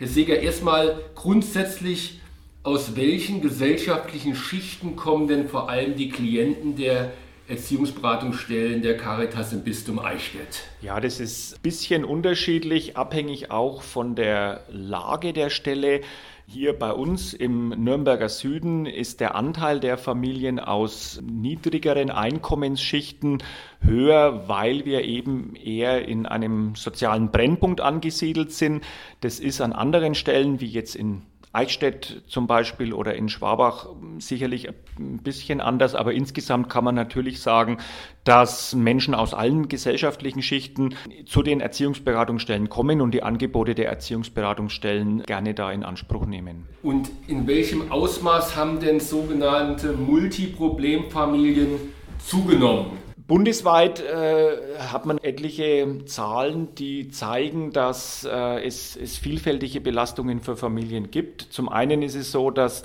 Herr Seger, erstmal grundsätzlich, aus welchen gesellschaftlichen Schichten kommen denn vor allem die Klienten der Erziehungsberatungsstellen der Caritas im Bistum Eichstätt? Ja, das ist ein bisschen unterschiedlich, abhängig auch von der Lage der Stelle. Hier bei uns im Nürnberger Süden ist der Anteil der Familien aus niedrigeren Einkommensschichten höher, weil wir eben eher in einem sozialen Brennpunkt angesiedelt sind. Das ist an anderen Stellen, wie jetzt in Eichstätt zum Beispiel oder in Schwabach sicherlich ein bisschen anders, aber insgesamt kann man natürlich sagen, dass Menschen aus allen gesellschaftlichen Schichten zu den Erziehungsberatungsstellen kommen und die Angebote der Erziehungsberatungsstellen gerne da in Anspruch nehmen. Und in welchem Ausmaß haben denn sogenannte Multiproblemfamilien zugenommen? Bundesweit äh, hat man etliche Zahlen, die zeigen, dass äh, es, es, vielfältige Belastungen für Familien gibt. Zum einen ist es so, dass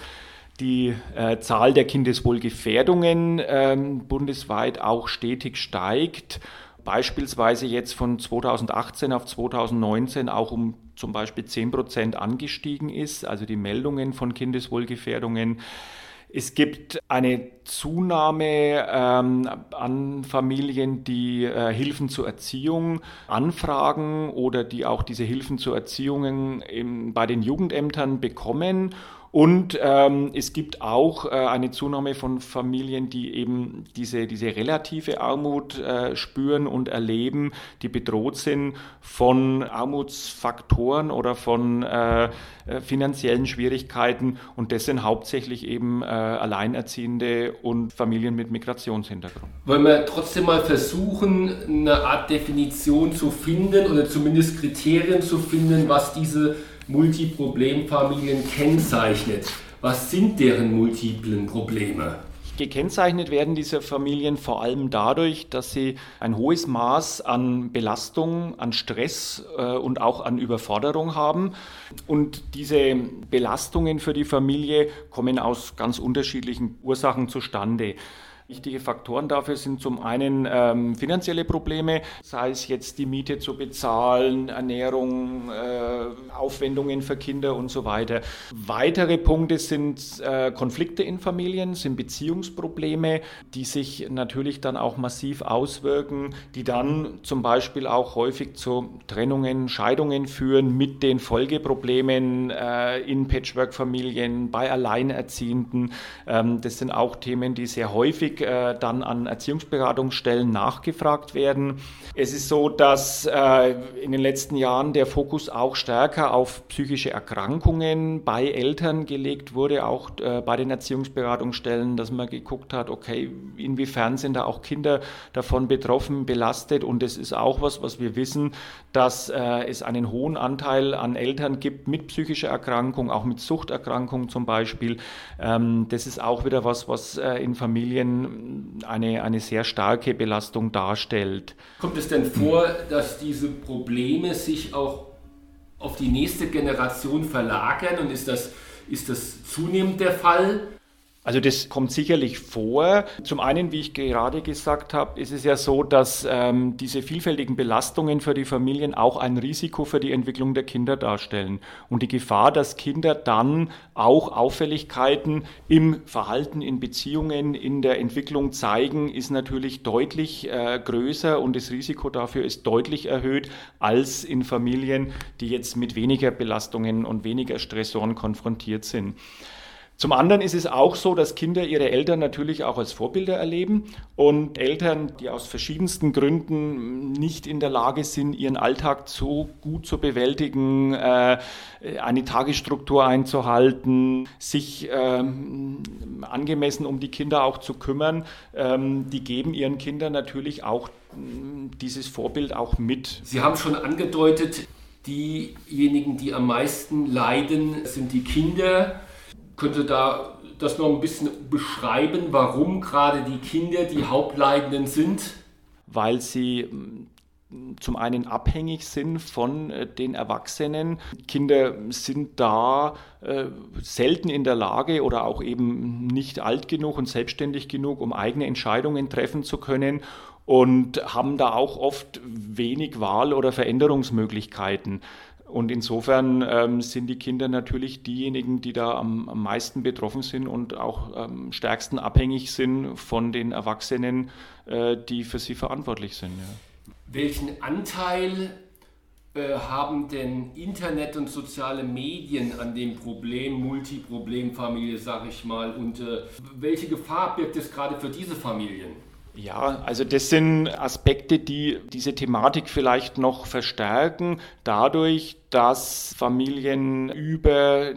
die äh, Zahl der Kindeswohlgefährdungen ähm, bundesweit auch stetig steigt. Beispielsweise jetzt von 2018 auf 2019 auch um zum Beispiel 10 Prozent angestiegen ist, also die Meldungen von Kindeswohlgefährdungen. Es gibt eine Zunahme ähm, an Familien, die äh, Hilfen zur Erziehung anfragen oder die auch diese Hilfen zur Erziehung im, bei den Jugendämtern bekommen und ähm, es gibt auch äh, eine Zunahme von Familien, die eben diese, diese relative Armut äh, spüren und erleben, die bedroht sind von Armutsfaktoren oder von äh, äh finanziellen Schwierigkeiten. Und das sind hauptsächlich eben äh, Alleinerziehende und Familien mit Migrationshintergrund. Wollen wir trotzdem mal versuchen, eine Art Definition zu finden oder zumindest Kriterien zu finden, was diese Multiproblemfamilien kennzeichnet. Was sind deren multiplen Probleme? Gekennzeichnet werden diese Familien vor allem dadurch, dass sie ein hohes Maß an Belastung, an Stress äh, und auch an Überforderung haben. Und diese Belastungen für die Familie kommen aus ganz unterschiedlichen Ursachen zustande. Wichtige Faktoren dafür sind zum einen ähm, finanzielle Probleme, sei es jetzt die Miete zu bezahlen, Ernährung, äh, Aufwendungen für Kinder und so weiter. Weitere Punkte sind äh, Konflikte in Familien, sind Beziehungsprobleme, die sich natürlich dann auch massiv auswirken, die dann zum Beispiel auch häufig zu Trennungen, Scheidungen führen mit den Folgeproblemen äh, in Patchwork-Familien, bei Alleinerziehenden. Ähm, das sind auch Themen, die sehr häufig häufig äh, dann an Erziehungsberatungsstellen nachgefragt werden. Es ist so, dass äh, in den letzten Jahren der Fokus auch stärker auf psychische Erkrankungen bei Eltern gelegt wurde, auch äh, bei den Erziehungsberatungsstellen, dass man geguckt hat, okay, inwiefern sind da auch Kinder davon betroffen, belastet. Und es ist auch was, was wir wissen, dass äh, es einen hohen Anteil an Eltern gibt mit psychischer Erkrankung, auch mit Suchterkrankung zum Beispiel. Ähm, das ist auch wieder was, was äh, in Familien eine, eine sehr starke Belastung darstellt. Kommt es denn vor, dass diese Probleme sich auch auf die nächste Generation verlagern und ist das, ist das zunehmend der Fall? Also das kommt sicherlich vor. Zum einen, wie ich gerade gesagt habe, ist es ja so, dass ähm, diese vielfältigen Belastungen für die Familien auch ein Risiko für die Entwicklung der Kinder darstellen. Und die Gefahr, dass Kinder dann auch Auffälligkeiten im Verhalten, in Beziehungen, in der Entwicklung zeigen, ist natürlich deutlich äh, größer und das Risiko dafür ist deutlich erhöht als in Familien, die jetzt mit weniger Belastungen und weniger Stressoren konfrontiert sind. Zum anderen ist es auch so, dass Kinder ihre Eltern natürlich auch als Vorbilder erleben und Eltern, die aus verschiedensten Gründen nicht in der Lage sind, ihren Alltag so gut zu bewältigen, äh, eine Tagesstruktur einzuhalten, sich ähm, angemessen um die Kinder auch zu kümmern, ähm, die geben ihren Kindern natürlich auch dieses Vorbild auch mit. Sie haben schon angedeutet, diejenigen, die am meisten leiden, sind die Kinder. Könnte da das noch ein bisschen beschreiben, warum gerade die Kinder die Hauptleidenden sind? Weil sie mm, zum einen abhängig sind von äh, den Erwachsenen. Kinder sind da äh, selten in der Lage oder auch eben nicht alt genug und selbstständig genug, um eigene Entscheidungen treffen zu können und haben da auch oft wenig Wahl- oder Veränderungsmöglichkeiten. Und insofern ähm, sind die Kinder natürlich diejenigen, die da am, am meisten betroffen sind und auch am stärksten abhängig sind von den Erwachsenen, äh, die für sie verantwortlich sind. Ja. Welchen Anteil äh, haben denn Internet und soziale Medien an dem Problem Multiproblemfamilie, sage ich mal, und äh, welche Gefahr birgt es gerade für diese Familien? Ja, also das sind Aspekte, die diese Thematik vielleicht noch verstärken, dadurch, dass Familien über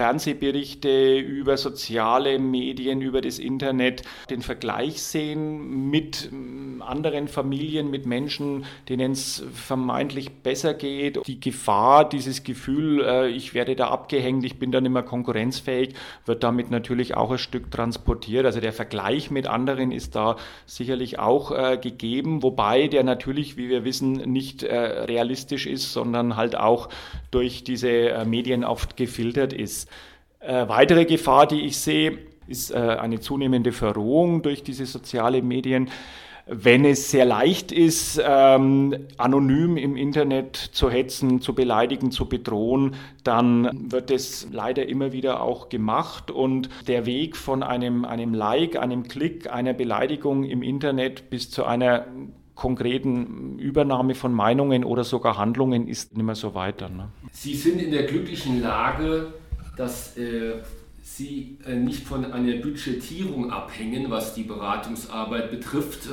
Fernsehberichte, über soziale Medien, über das Internet den Vergleich sehen mit mm, anderen Familien, mit Menschen, denen es vermeintlich besser geht. Die Gefahr, dieses Gefühl, äh, ich werde da abgehängt, ich bin da nicht mehr konkurrenzfähig, wird damit natürlich auch ein Stück transportiert. Also der Vergleich mit anderen ist da sicherlich auch äh, gegeben, wobei der natürlich, wie wir wissen, nicht äh, realistisch ist, sondern halt auch durch diese Medien oft gefiltert ist. Äh, weitere Gefahr, die ich sehe, ist äh, eine zunehmende Verrohung durch diese sozialen Medien. Wenn es sehr leicht ist, ähm, anonym im Internet zu hetzen, zu beleidigen, zu bedrohen, dann wird es leider immer wieder auch gemacht. Und der Weg von einem, einem Like, einem Klick, einer Beleidigung im Internet bis zu einer konkreten Übernahme von Meinungen oder sogar Handlungen ist nicht mehr so weiter. Ne? Sie sind in der glücklichen Lage, dass äh, Sie äh, nicht von einer Budgetierung abhängen, was die Beratungsarbeit betrifft.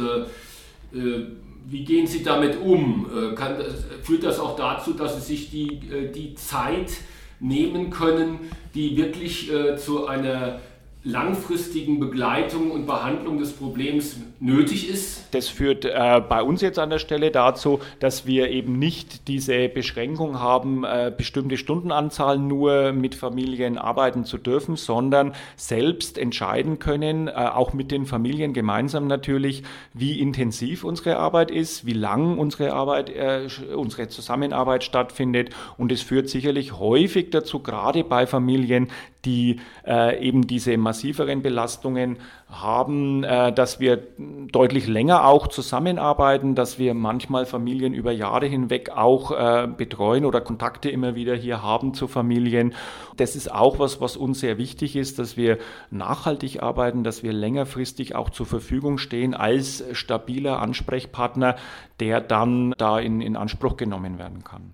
Äh, äh wie gehen Sie damit um? Äh, kann, führt das auch dazu, dass Sie sich die, die Zeit nehmen können, die wirklich zu einer langfristigen Begleitung und Behandlung des Problems nötig ist? Das führt äh, bei uns jetzt an der Stelle dazu, dass wir eben nicht diese Beschränkung haben, äh, bestimmte Stundenanzahlen nur mit Familien arbeiten zu dürfen, sondern selbst entscheiden können, äh, auch mit den Familien gemeinsam natürlich, wie intensiv unsere Arbeit ist, wie lang unsere Arbeit, äh, unsere Zusammenarbeit stattfindet. Und es führt sicherlich häufig dazu, gerade bei Familien, die äh, eben diese massiveren Belastungen haben, äh, dass wir deutlich länger auch zusammenarbeiten, dass wir manchmal Familien über Jahre hinweg auch äh, betreuen oder Kontakte immer wieder hier haben zu Familien. Das ist auch was, was uns sehr wichtig ist, dass wir nachhaltig arbeiten, dass wir längerfristig auch zur Verfügung stehen als stabiler Ansprechpartner, der dann da in, in Anspruch genommen werden kann.